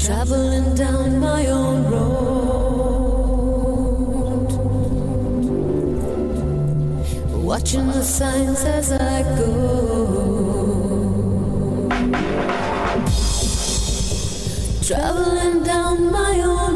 traveling down my own road, watching the signs as I go. Traveling down my own